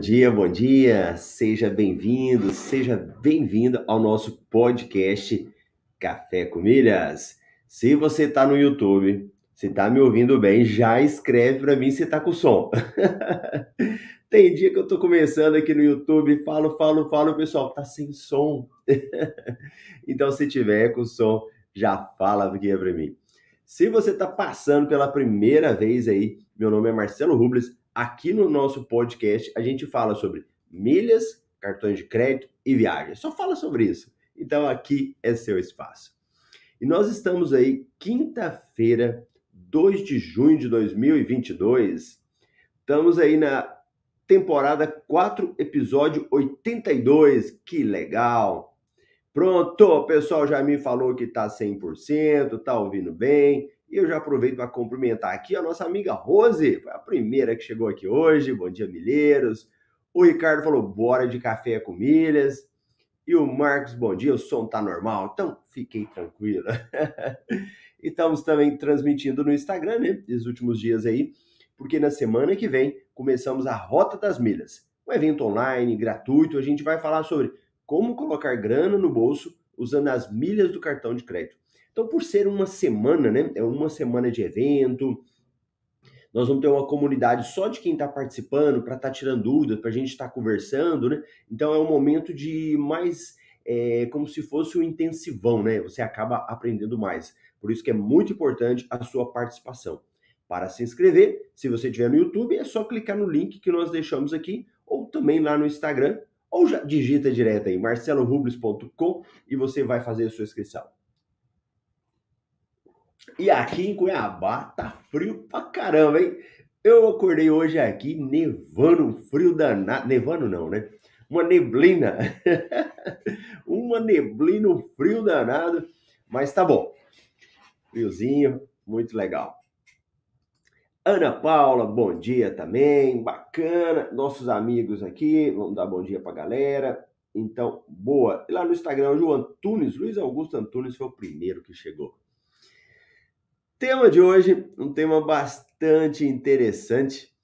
Dia, bom dia, seja bem-vindo, seja bem-vindo ao nosso podcast Café com Milhas. Se você está no YouTube, se está me ouvindo bem, já escreve para mim se está com som. Tem dia que eu estou começando aqui no YouTube, falo, falo, falo, pessoal tá sem som. então, se tiver com som, já fala aqui para mim. Se você está passando pela primeira vez aí, meu nome é Marcelo Rubles, Aqui no nosso podcast a gente fala sobre milhas, cartões de crédito e viagens. Só fala sobre isso. Então aqui é seu espaço. E nós estamos aí quinta-feira, 2 de junho de 2022. Estamos aí na temporada 4, episódio 82. Que legal! Pronto, pessoal já me falou que tá 100%, tá ouvindo bem. E eu já aproveito para cumprimentar aqui a nossa amiga Rose, foi a primeira que chegou aqui hoje. Bom dia, milheiros. O Ricardo falou: bora de café com milhas. E o Marcos, bom dia, o som tá normal, então fiquei tranquilo. e estamos também transmitindo no Instagram, né? Nos últimos dias aí, porque na semana que vem começamos a Rota das Milhas, um evento online gratuito. A gente vai falar sobre como colocar grana no bolso usando as milhas do cartão de crédito. Então, por ser uma semana, né? É uma semana de evento. Nós vamos ter uma comunidade só de quem está participando para estar tá tirando dúvidas, para a gente estar tá conversando, né? Então é um momento de mais é, como se fosse um intensivão, né? Você acaba aprendendo mais. Por isso que é muito importante a sua participação. Para se inscrever, se você estiver no YouTube, é só clicar no link que nós deixamos aqui, ou também lá no Instagram, ou já digita direto aí, marcelorubles.com e você vai fazer a sua inscrição. E aqui em Cuiabá tá frio pra caramba, hein? Eu acordei hoje aqui nevando, frio danado. Nevando não, né? Uma neblina. Uma neblina, um frio danado. Mas tá bom. Friozinho, muito legal. Ana Paula, bom dia também. Bacana. Nossos amigos aqui, vamos dar bom dia pra galera. Então, boa. E lá no Instagram, o Antunes, Luiz Augusto Antunes foi o primeiro que chegou. Tema de hoje, um tema bastante interessante.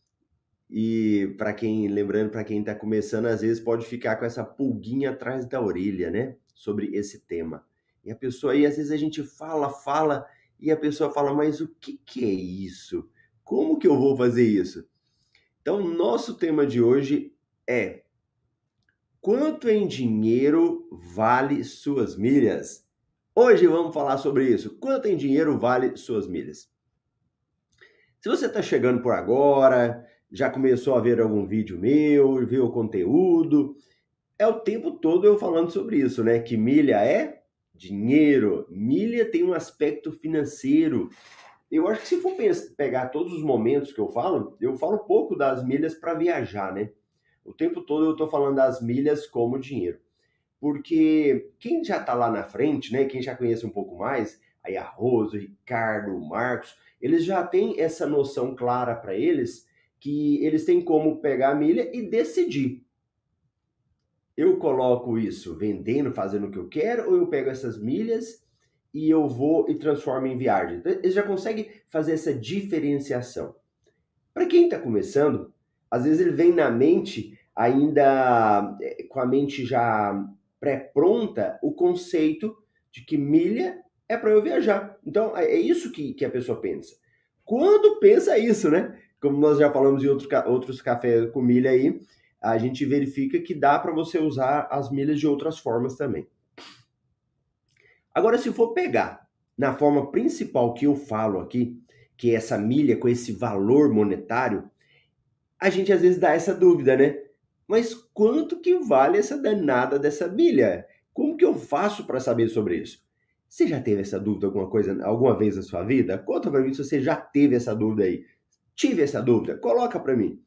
E para quem, lembrando, para quem está começando, às vezes pode ficar com essa pulguinha atrás da orelha, né? Sobre esse tema. E a pessoa aí, às vezes a gente fala, fala, e a pessoa fala, mas o que, que é isso? Como que eu vou fazer isso? Então, nosso tema de hoje é: quanto em dinheiro vale suas milhas? Hoje vamos falar sobre isso. Quanto em dinheiro vale suas milhas? Se você está chegando por agora, já começou a ver algum vídeo meu, viu o conteúdo, é o tempo todo eu falando sobre isso, né? Que milha é dinheiro, milha tem um aspecto financeiro. Eu acho que se for pegar todos os momentos que eu falo, eu falo pouco das milhas para viajar, né? O tempo todo eu estou falando das milhas como dinheiro porque quem já está lá na frente, né, quem já conhece um pouco mais, aí a Rosa, Ricardo, Marcos, eles já têm essa noção clara para eles que eles têm como pegar a milha e decidir. Eu coloco isso vendendo, fazendo o que eu quero, ou eu pego essas milhas e eu vou e transformo em viagem. Então, eles já conseguem fazer essa diferenciação. Para quem está começando, às vezes ele vem na mente ainda eh, com a mente já pré-pronta o conceito de que milha é para eu viajar. Então, é, é isso que, que a pessoa pensa. Quando pensa isso, né? Como nós já falamos em outro, outros cafés com milha aí, a gente verifica que dá para você usar as milhas de outras formas também. Agora, se for pegar na forma principal que eu falo aqui, que é essa milha com esse valor monetário, a gente às vezes dá essa dúvida, né? Mas quanto que vale essa danada dessa milha? Como que eu faço para saber sobre isso? Você já teve essa dúvida alguma coisa, alguma vez na sua vida? Conta para mim se você já teve essa dúvida aí. Tive essa dúvida, coloca para mim.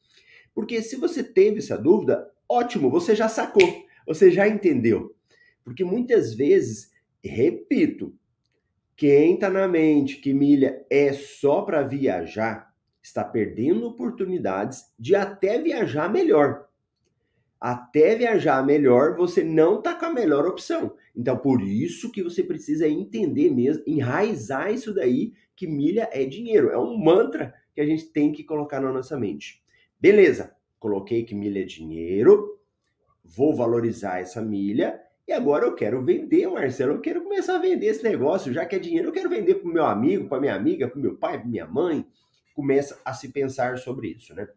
Porque se você teve essa dúvida, ótimo, você já sacou, você já entendeu. Porque muitas vezes, repito, quem está na mente que milha é só para viajar, está perdendo oportunidades de até viajar melhor. Até viajar melhor, você não está com a melhor opção. Então, por isso que você precisa entender mesmo, enraizar isso daí, que milha é dinheiro. É um mantra que a gente tem que colocar na nossa mente. Beleza, coloquei que milha é dinheiro, vou valorizar essa milha e agora eu quero vender, Marcelo. Eu quero começar a vender esse negócio, já que é dinheiro, eu quero vender para o meu amigo, para minha amiga, para o meu pai, para minha mãe. Começa a se pensar sobre isso, né?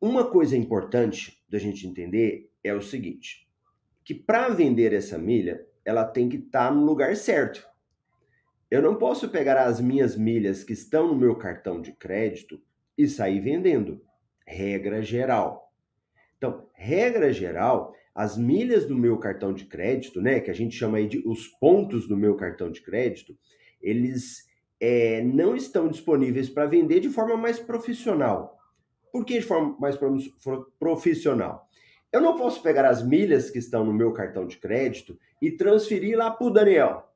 Uma coisa importante da gente entender é o seguinte: que para vender essa milha, ela tem que estar tá no lugar certo. Eu não posso pegar as minhas milhas que estão no meu cartão de crédito e sair vendendo. Regra geral. Então, regra geral, as milhas do meu cartão de crédito, né, que a gente chama aí de os pontos do meu cartão de crédito, eles é, não estão disponíveis para vender de forma mais profissional. Por que de forma mais profissional? Eu não posso pegar as milhas que estão no meu cartão de crédito e transferir lá para o Daniel,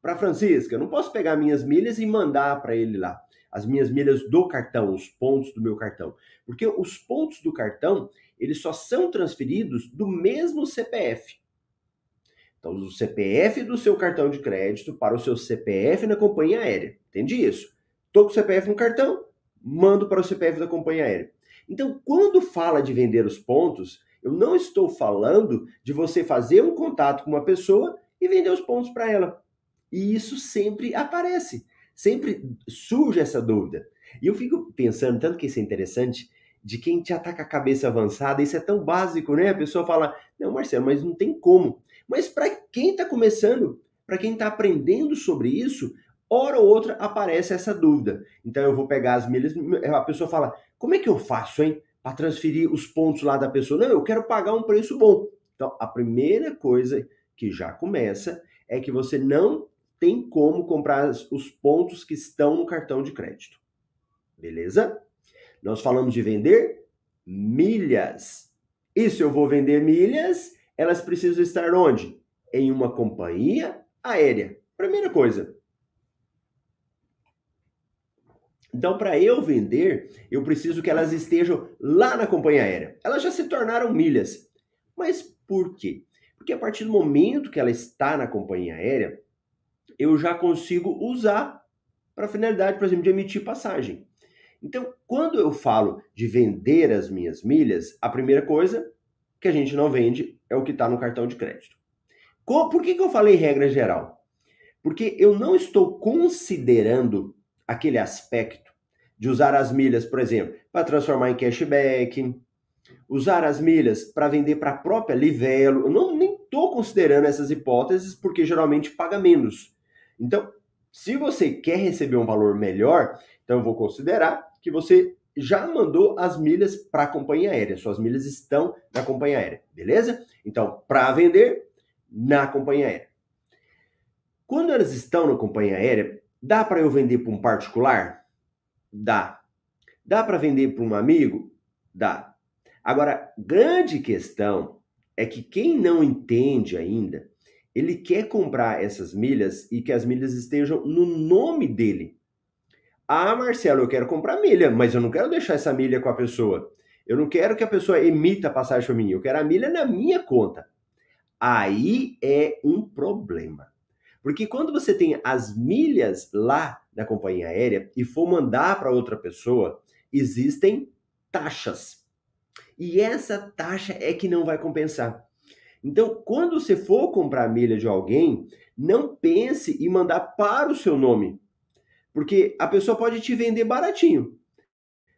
para Francisca. Eu não posso pegar minhas milhas e mandar para ele lá. As minhas milhas do cartão, os pontos do meu cartão. Porque os pontos do cartão, eles só são transferidos do mesmo CPF. Então, o CPF do seu cartão de crédito para o seu CPF na companhia aérea. Entende isso? Estou com o CPF no cartão, mando para o CPF da companhia aérea. Então, quando fala de vender os pontos, eu não estou falando de você fazer um contato com uma pessoa e vender os pontos para ela. E isso sempre aparece, sempre surge essa dúvida. E eu fico pensando, tanto que isso é interessante, de quem está com a cabeça avançada, isso é tão básico, né? A pessoa fala, não, Marcelo, mas não tem como. Mas para quem está começando, para quem está aprendendo sobre isso, hora ou outra aparece essa dúvida. Então eu vou pegar as milhas, a pessoa fala, como é que eu faço, hein? Para transferir os pontos lá da pessoa. Não, eu quero pagar um preço bom. Então, a primeira coisa que já começa é que você não tem como comprar os pontos que estão no cartão de crédito. Beleza? Nós falamos de vender milhas. E se eu vou vender milhas, elas precisam estar onde? Em uma companhia aérea. Primeira coisa. Então, para eu vender, eu preciso que elas estejam lá na companhia aérea. Elas já se tornaram milhas. Mas por quê? Porque a partir do momento que ela está na companhia aérea, eu já consigo usar para finalidade, por exemplo, de emitir passagem. Então, quando eu falo de vender as minhas milhas, a primeira coisa que a gente não vende é o que está no cartão de crédito. Por que, que eu falei regra geral? Porque eu não estou considerando aquele aspecto de usar as milhas, por exemplo, para transformar em cashback, usar as milhas para vender para a própria Livelo. Eu não nem estou considerando essas hipóteses porque geralmente paga menos. Então, se você quer receber um valor melhor, então eu vou considerar que você já mandou as milhas para a companhia aérea. Suas milhas estão na companhia aérea, beleza? Então, para vender na companhia aérea. Quando elas estão na companhia aérea, dá para eu vender para um particular? Dá. Dá para vender para um amigo? Dá. Agora, grande questão é que quem não entende ainda, ele quer comprar essas milhas e que as milhas estejam no nome dele. Ah, Marcelo, eu quero comprar milha, mas eu não quero deixar essa milha com a pessoa. Eu não quero que a pessoa emita passagem para mim, eu quero a milha na minha conta. Aí é um problema. Porque quando você tem as milhas lá na companhia aérea e for mandar para outra pessoa, existem taxas. E essa taxa é que não vai compensar. Então, quando você for comprar milha de alguém, não pense em mandar para o seu nome. Porque a pessoa pode te vender baratinho,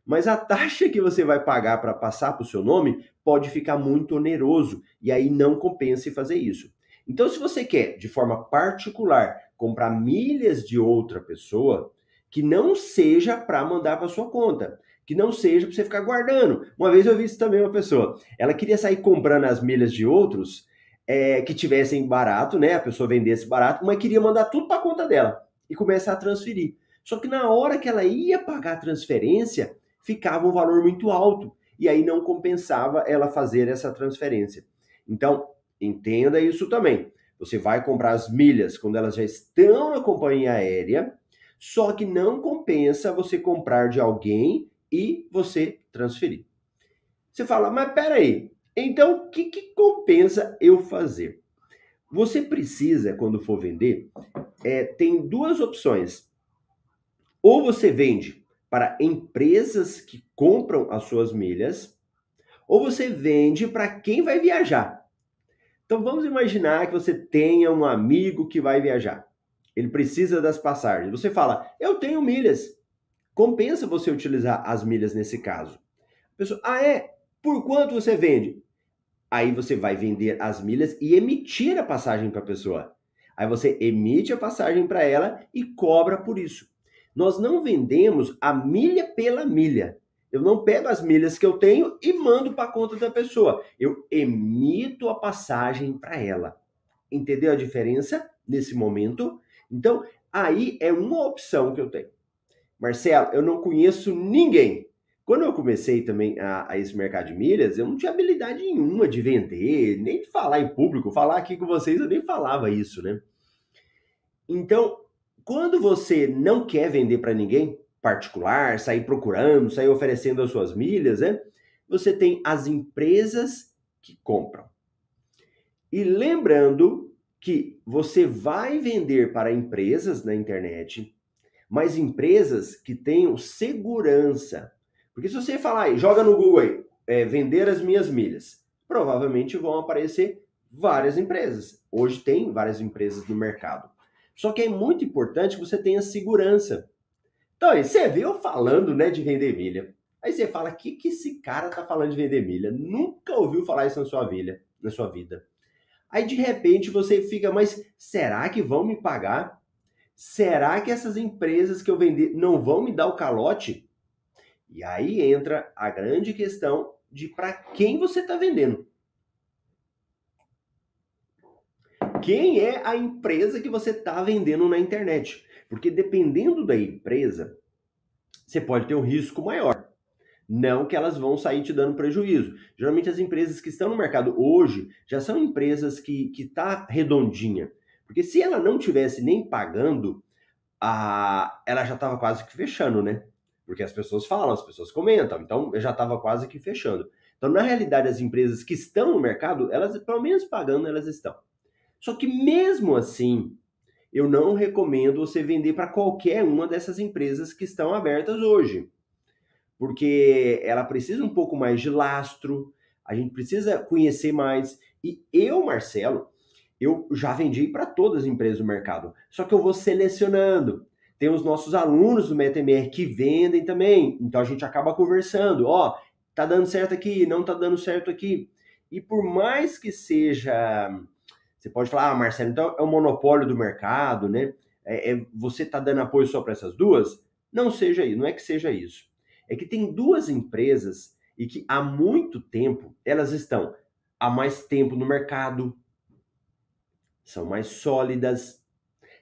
mas a taxa que você vai pagar para passar para o seu nome pode ficar muito oneroso e aí não compensa fazer isso. Então, se você quer, de forma particular, comprar milhas de outra pessoa, que não seja para mandar para sua conta, que não seja para você ficar guardando. Uma vez eu vi isso também uma pessoa, ela queria sair comprando as milhas de outros é, que tivessem barato, né? A pessoa vendesse barato, mas queria mandar tudo para a conta dela e começar a transferir. Só que na hora que ela ia pagar a transferência, ficava um valor muito alto e aí não compensava ela fazer essa transferência. Então, entenda isso também. Você vai comprar as milhas quando elas já estão na companhia aérea, só que não compensa você comprar de alguém e você transferir. Você fala, mas peraí, então o que, que compensa eu fazer? Você precisa, quando for vender, é, tem duas opções. Ou você vende para empresas que compram as suas milhas, ou você vende para quem vai viajar. Então vamos imaginar que você tenha um amigo que vai viajar. Ele precisa das passagens. Você fala, eu tenho milhas. Compensa você utilizar as milhas nesse caso. A pessoa, ah, é? Por quanto você vende? Aí você vai vender as milhas e emitir a passagem para a pessoa. Aí você emite a passagem para ela e cobra por isso. Nós não vendemos a milha pela milha. Eu não pego as milhas que eu tenho e mando para a conta da pessoa. Eu emito a passagem para ela. Entendeu a diferença nesse momento? Então, aí é uma opção que eu tenho. Marcelo, eu não conheço ninguém. Quando eu comecei também a, a, esse mercado de milhas, eu não tinha habilidade nenhuma de vender, nem de falar em público. Falar aqui com vocês, eu nem falava isso, né? Então, quando você não quer vender para ninguém, particular, sair procurando, sair oferecendo as suas milhas, né? Você tem as empresas que compram. E lembrando que você vai vender para empresas na internet, mas empresas que tenham segurança. Porque se você falar, joga no Google aí, é, vender as minhas milhas, provavelmente vão aparecer várias empresas. Hoje tem várias empresas no mercado. Só que é muito importante que você tenha segurança. Então, aí, você vê eu falando né, de vender milha. Aí você fala, o que, que esse cara tá falando de vender milha? Nunca ouviu falar isso na sua vida, na sua vida. Aí de repente você fica, mas será que vão me pagar? Será que essas empresas que eu vendi não vão me dar o calote? E aí entra a grande questão de para quem você está vendendo. Quem é a empresa que você está vendendo na internet? Porque dependendo da empresa, você pode ter um risco maior. Não que elas vão sair te dando prejuízo. Geralmente as empresas que estão no mercado hoje já são empresas que que tá redondinha. Porque se ela não tivesse nem pagando, a, ela já estava quase que fechando, né? Porque as pessoas falam, as pessoas comentam, então já estava quase que fechando. Então, na realidade, as empresas que estão no mercado, elas, pelo menos pagando, elas estão. Só que mesmo assim, eu não recomendo você vender para qualquer uma dessas empresas que estão abertas hoje. Porque ela precisa um pouco mais de lastro, a gente precisa conhecer mais. E eu, Marcelo, eu já vendi para todas as empresas do mercado. Só que eu vou selecionando. Tem os nossos alunos do MetaMR que vendem também. Então a gente acaba conversando. Ó, oh, tá dando certo aqui, não tá dando certo aqui. E por mais que seja você pode falar, ah, Marcelo, então é o monopólio do mercado, né? É, é você está dando apoio só para essas duas? Não seja isso, não é que seja isso. É que tem duas empresas e que há muito tempo elas estão há mais tempo no mercado, são mais sólidas,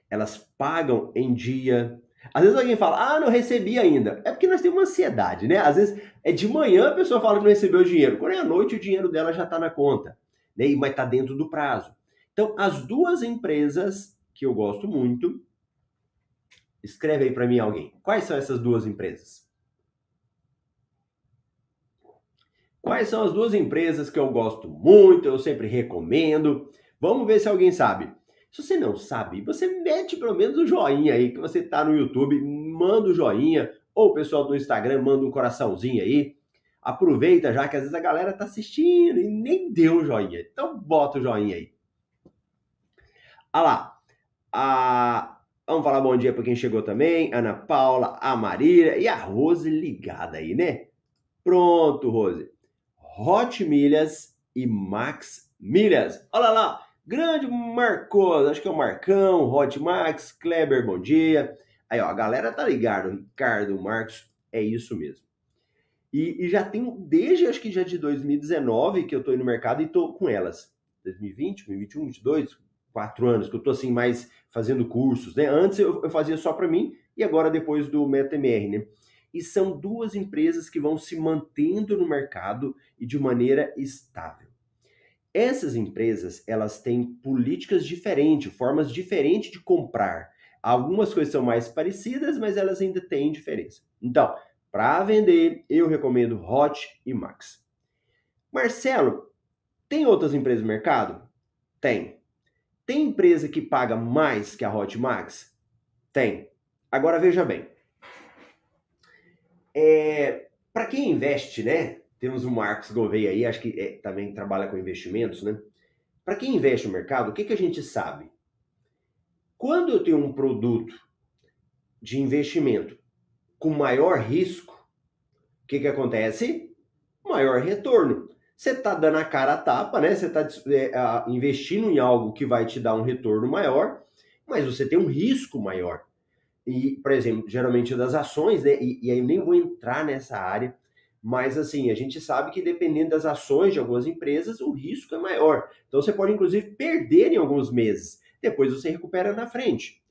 elas pagam em dia. Às vezes alguém fala, ah, não recebi ainda. É porque nós temos uma ansiedade, né? Às vezes é de manhã a pessoa fala que não recebeu o dinheiro. Quando é à noite, o dinheiro dela já está na conta, né? mas está dentro do prazo. Então, as duas empresas que eu gosto muito, escreve aí para mim alguém. Quais são essas duas empresas? Quais são as duas empresas que eu gosto muito, eu sempre recomendo? Vamos ver se alguém sabe. Se você não sabe, você mete pelo menos o um joinha aí, que você tá no YouTube, manda o um joinha, ou o pessoal do Instagram manda um coraçãozinho aí. Aproveita já que às vezes a galera tá assistindo e nem deu o joinha. Então bota o joinha aí. Ah lá. A... Vamos falar bom dia para quem chegou também. Ana Paula, a Marília e a Rose ligada aí, né? Pronto, Rose. Hot Milhas e Max Milhas. Olha lá, Grande Marcos, acho que é o Marcão, Hot Max, Kleber, bom dia. Aí, ó, a galera tá ligado, Ricardo, Marcos, é isso mesmo. E, e, já tenho, desde acho que já de 2019 que eu tô no mercado e tô com elas. 2020, 2021, 2022, quatro anos que eu tô assim mais fazendo cursos, né? Antes eu, eu fazia só para mim e agora depois do MetaMR, né? E são duas empresas que vão se mantendo no mercado e de maneira estável. Essas empresas, elas têm políticas diferentes, formas diferentes de comprar. Algumas coisas são mais parecidas, mas elas ainda têm diferença. Então, para vender, eu recomendo Hot e Max. Marcelo, tem outras empresas no mercado? Tem. Tem empresa que paga mais que a Hot Max? Tem. Agora veja bem. É, para quem investe, né? Temos o Marcos Gouveia aí, acho que é, também trabalha com investimentos, né? Para quem investe no mercado, o que, que a gente sabe? Quando eu tenho um produto de investimento com maior risco, o que, que acontece? Maior retorno. Você está dando a cara a tapa, né? Você está é, investindo em algo que vai te dar um retorno maior, mas você tem um risco maior. E, por exemplo, geralmente das ações, né? E, e aí nem vou entrar nessa área, mas assim, a gente sabe que dependendo das ações de algumas empresas, o risco é maior. Então você pode inclusive perder em alguns meses. Depois você recupera na frente.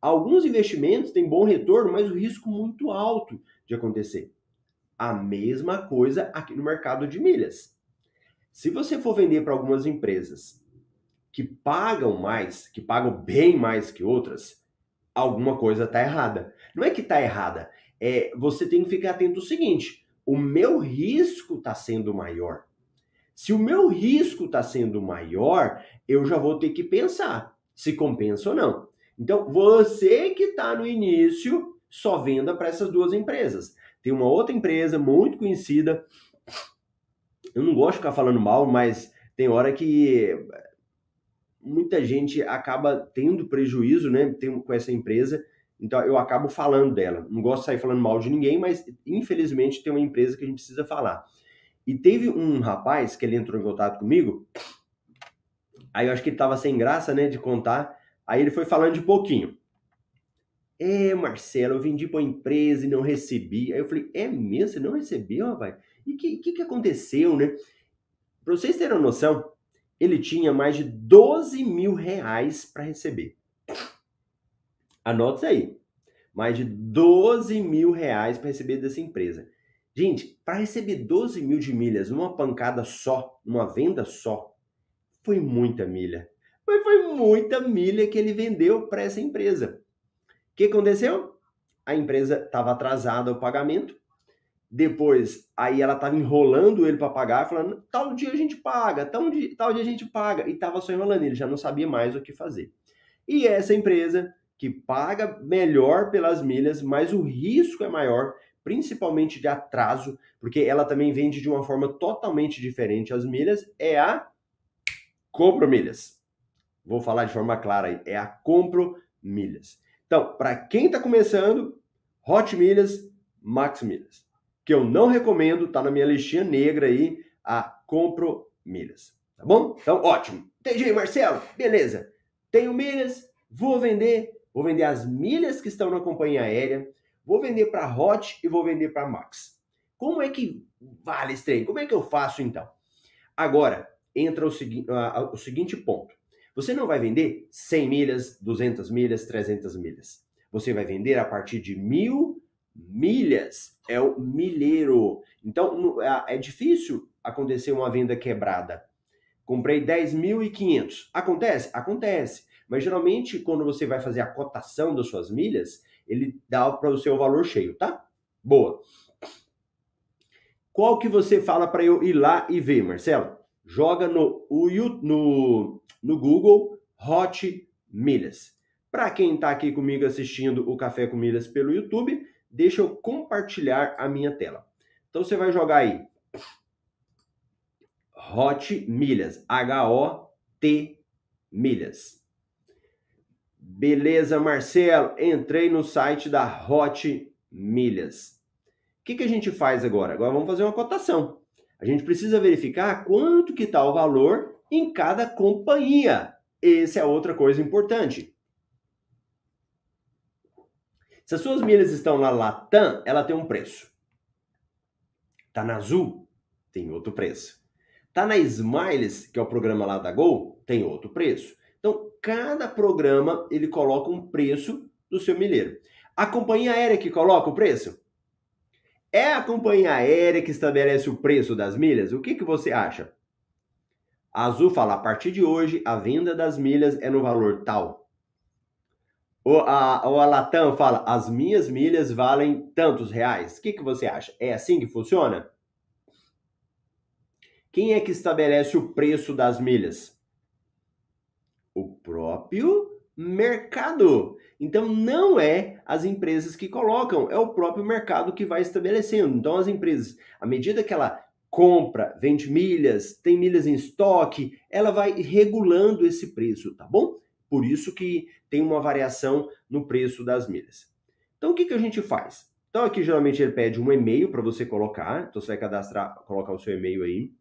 Alguns investimentos têm bom retorno, mas o risco muito alto de acontecer. A mesma coisa aqui no mercado de milhas. Se você for vender para algumas empresas que pagam mais, que pagam bem mais que outras, alguma coisa está errada. Não é que está errada, é você tem que ficar atento ao seguinte: o meu risco está sendo maior. Se o meu risco está sendo maior, eu já vou ter que pensar se compensa ou não. Então, você que está no início, só venda para essas duas empresas. Tem uma outra empresa muito conhecida, eu não gosto de ficar falando mal, mas tem hora que muita gente acaba tendo prejuízo né, com essa empresa, então eu acabo falando dela. Não gosto de sair falando mal de ninguém, mas infelizmente tem uma empresa que a gente precisa falar. E teve um rapaz que ele entrou em contato comigo, Aí eu acho que ele tava sem graça, né, de contar. Aí ele foi falando de pouquinho. É, Marcelo, eu vendi para empresa e não recebi. Aí eu falei, é mesmo? Você não recebeu, rapaz? E o que, que, que aconteceu, né? Para vocês terem uma noção, ele tinha mais de 12 mil reais para receber. Anota isso aí. Mais de 12 mil reais para receber dessa empresa. Gente, para receber 12 mil de milhas numa pancada só, numa venda só, foi muita milha. Mas foi muita milha que ele vendeu para essa empresa. O que aconteceu? A empresa estava atrasada o pagamento. Depois, aí ela estava enrolando ele para pagar, falando: tal dia a gente paga, tal dia, tal dia a gente paga. E estava só enrolando, ele já não sabia mais o que fazer. E essa empresa que paga melhor pelas milhas, mas o risco é maior, principalmente de atraso, porque ela também vende de uma forma totalmente diferente as milhas, é a Compro milhas. Vou falar de forma clara aí, é a compro milhas. Então, para quem está começando, Hot Milhas, Max Milhas. Que eu não recomendo, tá na minha listinha negra aí, a compro milhas. Tá bom? Então, ótimo. Entendi, Marcelo. Beleza. Tenho milhas, vou vender, vou vender as milhas que estão na companhia aérea, vou vender para Hot e vou vender para Max. Como é que vale esse trem? Como é que eu faço então? Agora, entra o, segui uh, o seguinte ponto. Você não vai vender 100 milhas, 200 milhas, 300 milhas. Você vai vender a partir de mil milhas. É o milheiro. Então, é, é difícil acontecer uma venda quebrada. Comprei 10.500. Acontece? Acontece. Mas geralmente, quando você vai fazer a cotação das suas milhas, ele dá para o seu valor cheio, tá? Boa. Qual que você fala para eu ir lá e ver, Marcelo? joga no, no, no Google Hot Milhas. Para quem está aqui comigo assistindo o Café com Milhas pelo YouTube, deixa eu compartilhar a minha tela. Então você vai jogar aí Hot Milhas, H-O-T Milhas. Beleza, Marcelo, entrei no site da Hot Milhas. O que, que a gente faz agora? Agora vamos fazer uma cotação. A gente precisa verificar quanto que está o valor em cada companhia. essa é outra coisa importante. Se as suas milhas estão na Latam, ela tem um preço. Tá na Azul, tem outro preço. Tá na Smiles, que é o programa lá da Gol, tem outro preço. Então, cada programa ele coloca um preço do seu milheiro. A companhia aérea que coloca o preço? É a companhia aérea que estabelece o preço das milhas? O que, que você acha? A Azul fala, a partir de hoje, a venda das milhas é no valor tal. Ou a, Latam fala, as minhas milhas valem tantos reais. O que, que você acha? É assim que funciona? Quem é que estabelece o preço das milhas? O próprio mercado. Então não é as empresas que colocam, é o próprio mercado que vai estabelecendo. Então as empresas, à medida que ela compra, vende milhas, tem milhas em estoque, ela vai regulando esse preço, tá bom? Por isso que tem uma variação no preço das milhas. Então o que, que a gente faz? Então aqui geralmente ele pede um e-mail para você colocar, então você vai cadastrar, colocar o seu e-mail aí.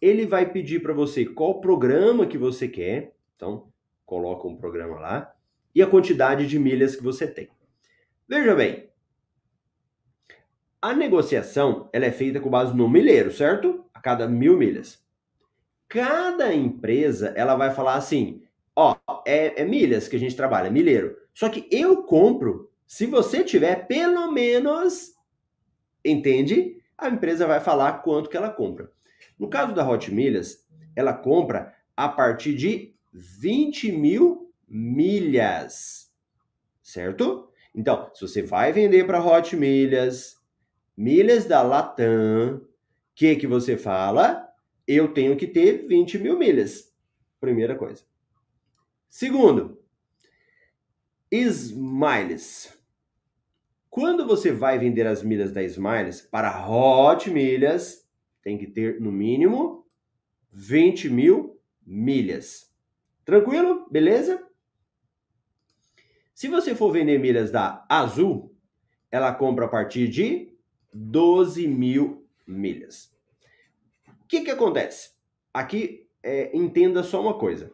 Ele vai pedir para você qual programa que você quer, então coloca um programa lá e a quantidade de milhas que você tem. Veja bem, a negociação ela é feita com base no milheiro, certo? A cada mil milhas. Cada empresa ela vai falar assim, ó, é, é milhas que a gente trabalha, milheiro. Só que eu compro se você tiver pelo menos, entende? A empresa vai falar quanto que ela compra. No caso da Hot Milhas, ela compra a partir de 20 mil milhas, certo? Então, se você vai vender para Hot Milhas, milhas da Latam, que, que você fala? Eu tenho que ter 20 mil milhas. Primeira coisa. Segundo, Smiles. Quando você vai vender as milhas da Smiles para Hot Milhas, tem que ter no mínimo 20 mil milhas. Tranquilo? Beleza? Se você for vender milhas da Azul, ela compra a partir de 12 mil milhas. O que, que acontece? Aqui, é, entenda só uma coisa.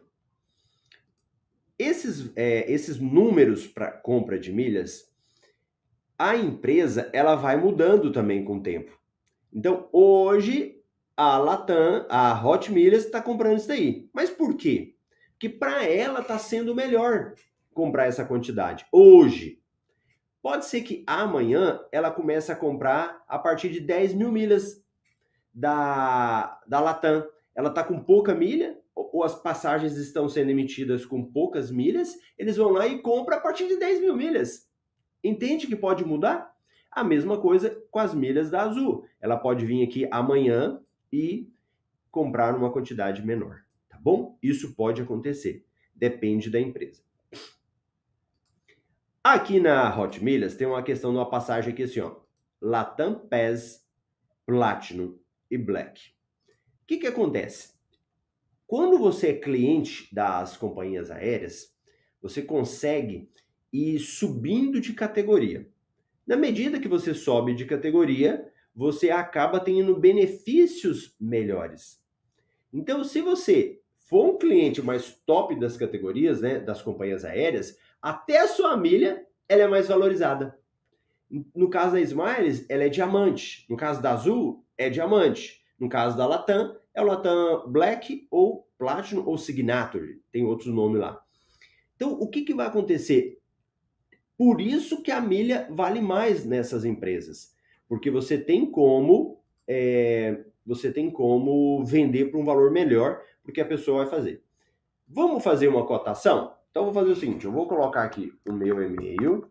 Esses, é, esses números para compra de milhas, a empresa ela vai mudando também com o tempo. Então, hoje, a Latam, a Hot Milhas está comprando isso daí. Mas por quê? Porque para ela está sendo melhor comprar essa quantidade. Hoje, Pode ser que amanhã ela comece a comprar a partir de 10 mil milhas da, da Latam. Ela está com pouca milha, ou as passagens estão sendo emitidas com poucas milhas, eles vão lá e compram a partir de 10 mil milhas. Entende que pode mudar? A mesma coisa com as milhas da Azul. Ela pode vir aqui amanhã e comprar uma quantidade menor, tá bom? Isso pode acontecer. Depende da empresa. Aqui na Hot Milhas tem uma questão de uma passagem aqui assim, ó. Latam Pass, Platinum e Black. O que que acontece? Quando você é cliente das companhias aéreas, você consegue ir subindo de categoria. Na medida que você sobe de categoria, você acaba tendo benefícios melhores. Então, se você for um cliente mais top das categorias, né, das companhias aéreas, até a sua milha ela é mais valorizada. No caso da Smiles, ela é diamante. No caso da Azul, é diamante. No caso da Latam, é o Latam Black ou Platinum ou Signature. Tem outros nomes lá. Então, o que, que vai acontecer? Por isso que a milha vale mais nessas empresas. Porque você tem como é, você tem como vender por um valor melhor, porque a pessoa vai fazer. Vamos fazer uma cotação? Então, vou fazer o seguinte: eu vou colocar aqui o meu e-mail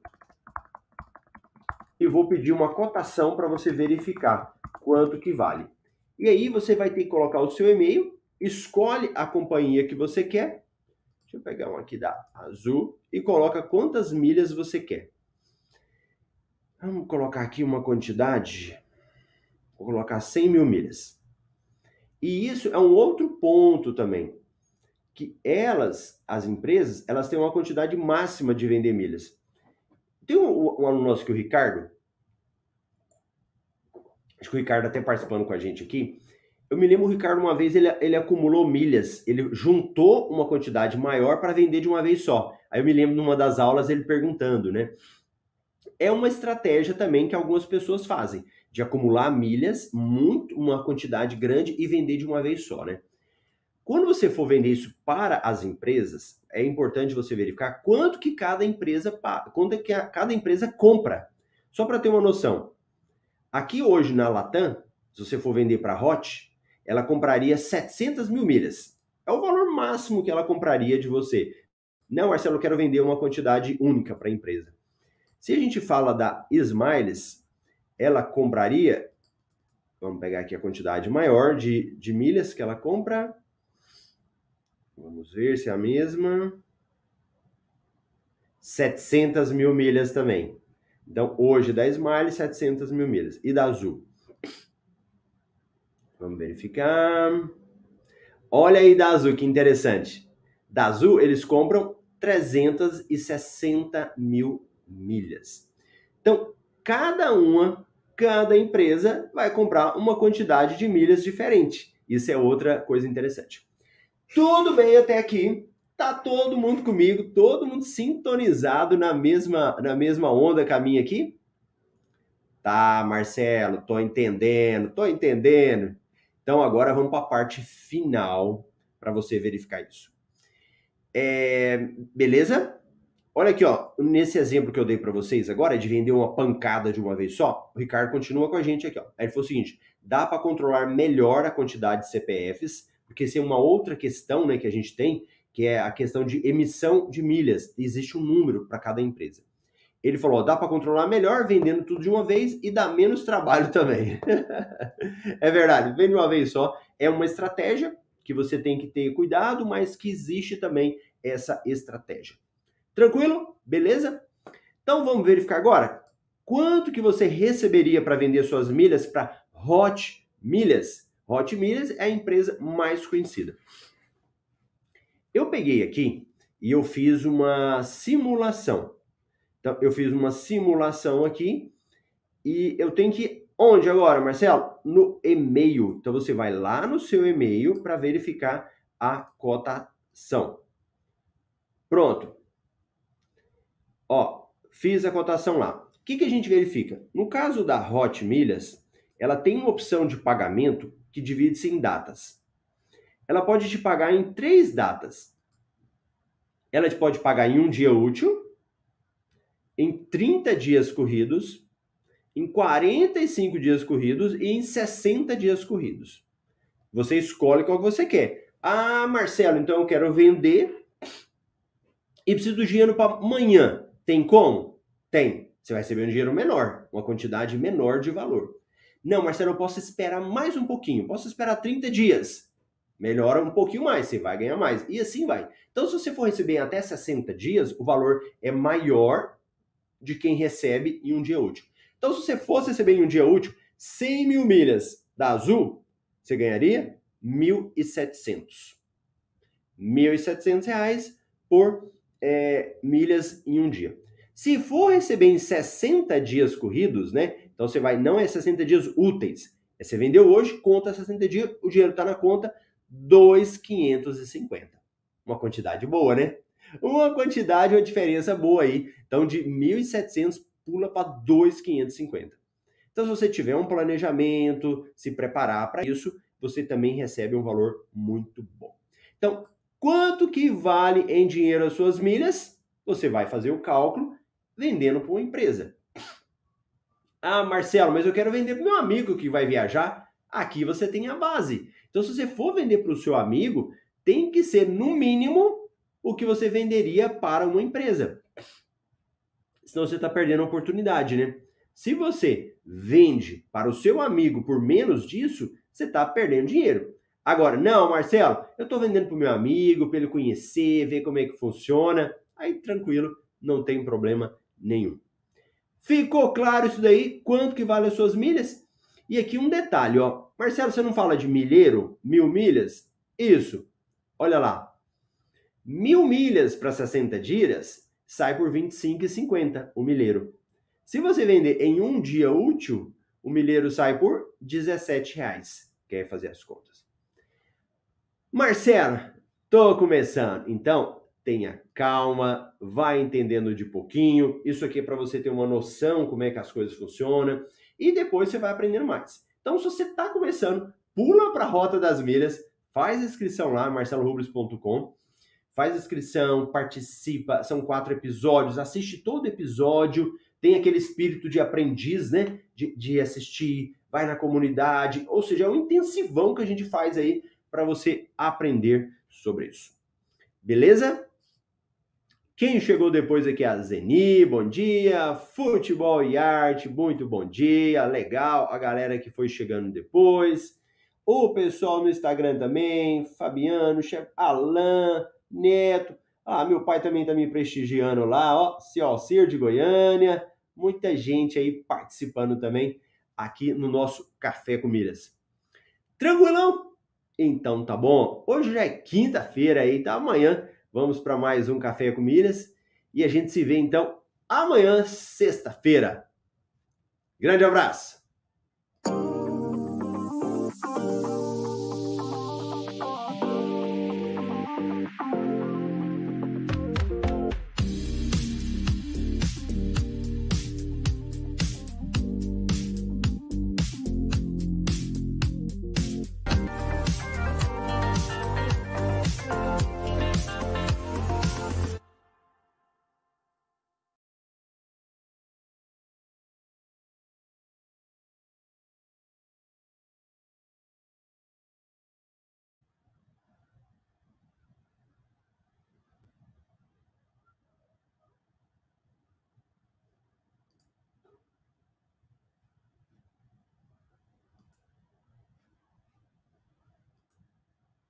e vou pedir uma cotação para você verificar quanto que vale. E aí você vai ter que colocar o seu e-mail, escolhe a companhia que você quer. Deixa eu pegar um aqui da Azul e coloca quantas milhas você quer. Vamos colocar aqui uma quantidade. Vou colocar 100 mil milhas. E isso é um outro ponto também que elas, as empresas, elas têm uma quantidade máxima de vender milhas. Tem um, um aluno nosso que é o Ricardo, acho que o Ricardo até participando com a gente aqui, Eu me lembro, o Ricardo, uma vez ele, ele acumulou milhas, ele juntou uma quantidade maior para vender de uma vez só. Aí eu me lembro numa das aulas ele perguntando, né? É uma estratégia também que algumas pessoas fazem, de acumular milhas, muito, uma quantidade grande e vender de uma vez só, né? Quando você for vender isso para as empresas, é importante você verificar quanto que cada empresa quanto que cada empresa compra. Só para ter uma noção. Aqui hoje na Latam, se você for vender para a Hot, ela compraria 700 mil milhas. É o valor máximo que ela compraria de você. Não, Marcelo, eu quero vender uma quantidade única para a empresa. Se a gente fala da Smiles, ela compraria, vamos pegar aqui a quantidade maior de, de milhas que ela compra, Vamos ver se é a mesma. 700 mil milhas também. Então, hoje da Smile, 700 mil milhas. E da Azul? Vamos verificar. Olha aí da Azul, que interessante. Da Azul, eles compram 360 mil milhas. Então, cada uma, cada empresa vai comprar uma quantidade de milhas diferente. Isso é outra coisa interessante. Tudo bem até aqui. Tá todo mundo comigo, todo mundo sintonizado na mesma na mesma onda minha aqui? Tá, Marcelo, tô entendendo, tô entendendo. Então agora vamos para a parte final para você verificar isso. É, beleza? Olha aqui, ó, nesse exemplo que eu dei para vocês agora de vender uma pancada de uma vez só, o Ricardo continua com a gente aqui, ó. Ele falou o seguinte: dá para controlar melhor a quantidade de CPFs porque esse é uma outra questão né, que a gente tem, que é a questão de emissão de milhas. Existe um número para cada empresa. Ele falou: dá para controlar melhor vendendo tudo de uma vez e dá menos trabalho também. é verdade, vende uma vez só. É uma estratégia que você tem que ter cuidado, mas que existe também essa estratégia. Tranquilo? Beleza? Então vamos verificar agora quanto que você receberia para vender suas milhas para Hot Milhas. Hot Milhas é a empresa mais conhecida. Eu peguei aqui e eu fiz uma simulação. Então, eu fiz uma simulação aqui e eu tenho que onde agora, Marcelo? No e-mail. Então você vai lá no seu e-mail para verificar a cotação. Pronto. Ó, fiz a cotação lá. O que, que a gente verifica? No caso da Hot Milhas, ela tem uma opção de pagamento que divide-se em datas. Ela pode te pagar em três datas. Ela te pode pagar em um dia útil, em 30 dias corridos, em 45 dias corridos e em 60 dias corridos. Você escolhe qual que você quer. Ah, Marcelo, então eu quero vender e preciso do dinheiro para amanhã. Tem como? Tem. Você vai receber um dinheiro menor, uma quantidade menor de valor. Não, Marcelo, eu posso esperar mais um pouquinho, posso esperar 30 dias. Melhora um pouquinho mais, você vai ganhar mais. E assim vai. Então, se você for receber até 60 dias, o valor é maior de quem recebe em um dia útil. Então, se você fosse receber em um dia útil 100 mil milhas da Azul, você ganharia 1.700. 1.700 reais por é, milhas em um dia. Se for receber em 60 dias corridos, né? Então você vai, não é 60 dias úteis. É você vendeu hoje, conta 60 dias, o dinheiro está na conta, 2,550. Uma quantidade boa, né? Uma quantidade, uma diferença boa aí. Então de 1.700 pula para 2,550. Então se você tiver um planejamento, se preparar para isso, você também recebe um valor muito bom. Então, quanto que vale em dinheiro as suas milhas? Você vai fazer o cálculo vendendo para uma empresa. Ah, Marcelo, mas eu quero vender para meu amigo que vai viajar. Aqui você tem a base. Então, se você for vender para o seu amigo, tem que ser no mínimo o que você venderia para uma empresa. Senão você está perdendo a oportunidade, né? Se você vende para o seu amigo por menos disso, você está perdendo dinheiro. Agora, não, Marcelo, eu estou vendendo para o meu amigo, para ele conhecer, ver como é que funciona. Aí, tranquilo, não tem problema nenhum. Ficou claro isso daí? Quanto que vale as suas milhas? E aqui um detalhe, ó. Marcelo, você não fala de milheiro? Mil milhas? Isso. Olha lá. Mil milhas para 60 dias sai por R$ 25,50 o milheiro. Se você vender em um dia útil, o milheiro sai por R$ 17,00. quer fazer as contas. Marcelo, tô começando. Então, tenha calma, vai entendendo de pouquinho. Isso aqui é para você ter uma noção como é que as coisas funcionam e depois você vai aprendendo mais. Então, se você está começando, pula para a Rota das Milhas, faz a inscrição lá, marcelorubles.com, faz a inscrição, participa, são quatro episódios, assiste todo episódio, tem aquele espírito de aprendiz, né? De, de assistir, vai na comunidade, ou seja, é um intensivão que a gente faz aí para você aprender sobre isso. Beleza? Quem chegou depois aqui é a Zeni, bom dia. Futebol e arte, muito bom dia. Legal, a galera que foi chegando depois. O pessoal no Instagram também, Fabiano, Alan, Neto. Ah, meu pai também tá me prestigiando lá, ó. Cialcir de Goiânia. Muita gente aí participando também aqui no nosso Café com Milhas. Tranquilão? Então tá bom. Hoje já é quinta-feira aí, tá? Amanhã Vamos para mais um Café com Milhas e a gente se vê então amanhã, sexta-feira. Grande abraço!